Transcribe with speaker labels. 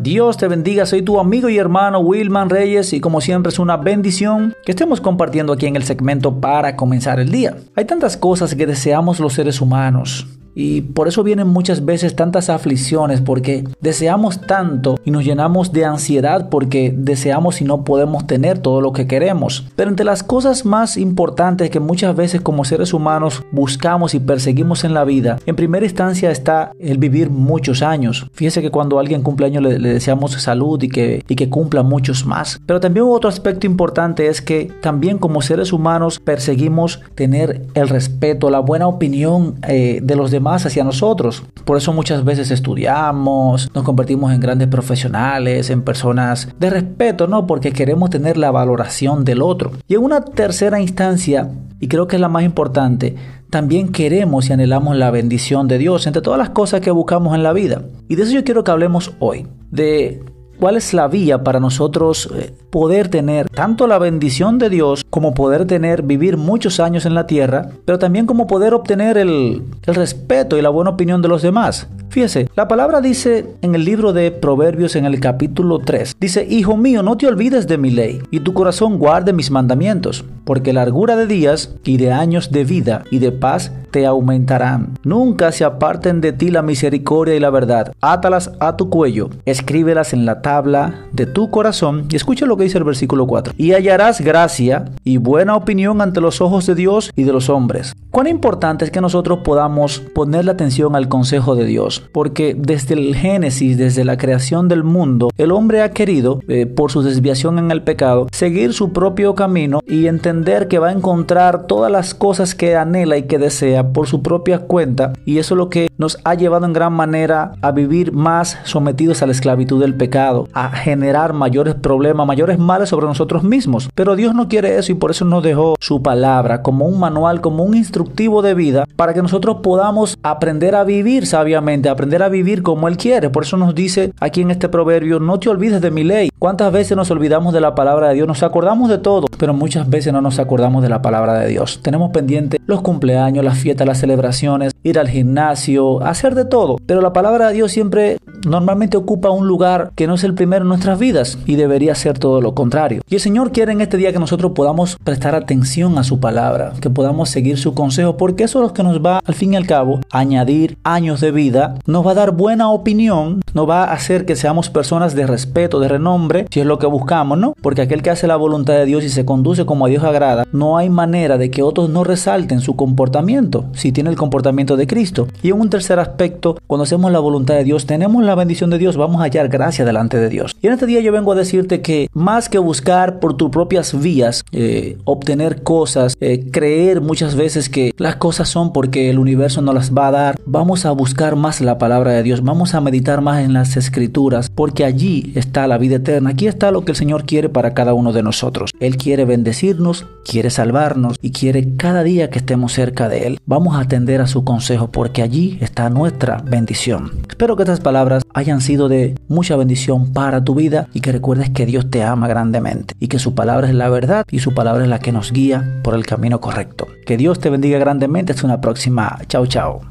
Speaker 1: Dios te bendiga, soy tu amigo y hermano Wilman Reyes y como siempre es una bendición que estemos compartiendo aquí en el segmento para comenzar el día. Hay tantas cosas que deseamos los seres humanos y por eso vienen muchas veces tantas aflicciones porque deseamos tanto y nos llenamos de ansiedad porque deseamos y no podemos tener todo lo que queremos. Pero entre las cosas más importantes que muchas veces como seres humanos buscamos y perseguimos en la vida, en primera instancia está el vivir muchos años. Fíjese que cuando alguien cumple años le, deseamos salud y que, y que cumpla muchos más. Pero también otro aspecto importante es que también como seres humanos perseguimos tener el respeto, la buena opinión eh, de los demás más hacia nosotros. Por eso muchas veces estudiamos, nos convertimos en grandes profesionales, en personas de respeto, ¿no? Porque queremos tener la valoración del otro. Y en una tercera instancia, y creo que es la más importante, también queremos y anhelamos la bendición de Dios entre todas las cosas que buscamos en la vida. Y de eso yo quiero que hablemos hoy, de cuál es la vía para nosotros eh, poder tener tanto la bendición de Dios como poder tener, vivir muchos años en la tierra, pero también como poder obtener el, el respeto y la buena opinión de los demás. Fíjese, la palabra dice en el libro de Proverbios en el capítulo 3, dice, Hijo mío, no te olvides de mi ley, y tu corazón guarde mis mandamientos, porque largura de días y de años de vida y de paz te aumentarán. Nunca se aparten de ti la misericordia y la verdad. Átalas a tu cuello, escríbelas en la tabla de tu corazón, y escucha lo que dice el versículo 4, y hallarás gracia y buena opinión ante los ojos de Dios y de los hombres. Cuán importante es que nosotros podamos poner la atención al consejo de Dios porque desde el Génesis, desde la creación del mundo, el hombre ha querido, eh, por su desviación en el pecado, seguir su propio camino y entender que va a encontrar todas las cosas que anhela y que desea por su propia cuenta, y eso es lo que nos ha llevado en gran manera a vivir más sometidos a la esclavitud del pecado, a generar mayores problemas, mayores males sobre nosotros mismos. Pero Dios no quiere eso y por eso nos dejó su palabra como un manual, como un instructivo de vida, para que nosotros podamos aprender a vivir sabiamente aprender a vivir como Él quiere. Por eso nos dice aquí en este proverbio, no te olvides de mi ley. ¿Cuántas veces nos olvidamos de la palabra de Dios? Nos acordamos de todo, pero muchas veces no nos acordamos de la palabra de Dios. Tenemos pendiente los cumpleaños, las fiestas, las celebraciones, ir al gimnasio, hacer de todo. Pero la palabra de Dios siempre normalmente ocupa un lugar que no es el primero en nuestras vidas y debería ser todo lo contrario. Y el Señor quiere en este día que nosotros podamos prestar atención a su palabra, que podamos seguir su consejo, porque eso es lo que nos va al fin y al cabo a añadir años de vida nos va a dar buena opinión, nos va a hacer que seamos personas de respeto, de renombre, si es lo que buscamos, ¿no? Porque aquel que hace la voluntad de Dios y se conduce como a Dios agrada, no hay manera de que otros no resalten su comportamiento, si tiene el comportamiento de Cristo. Y en un tercer aspecto, cuando hacemos la voluntad de Dios, tenemos la bendición de Dios, vamos a hallar gracia delante de Dios. Y en este día yo vengo a decirte que más que buscar por tus propias vías, eh, obtener cosas, eh, creer muchas veces que las cosas son porque el universo nos las va a dar, vamos a buscar más la palabra de Dios, vamos a meditar más en las escrituras, porque allí está la vida aquí está lo que el Señor quiere para cada uno de nosotros. Él quiere bendecirnos, quiere salvarnos y quiere cada día que estemos cerca de Él. Vamos a atender a su consejo, porque allí está nuestra bendición. Espero que estas palabras hayan sido de mucha bendición para tu vida y que recuerdes que Dios te ama grandemente y que su palabra es la verdad y su palabra es la que nos guía por el camino correcto. Que Dios te bendiga grandemente. Hasta una próxima. Chao, chao.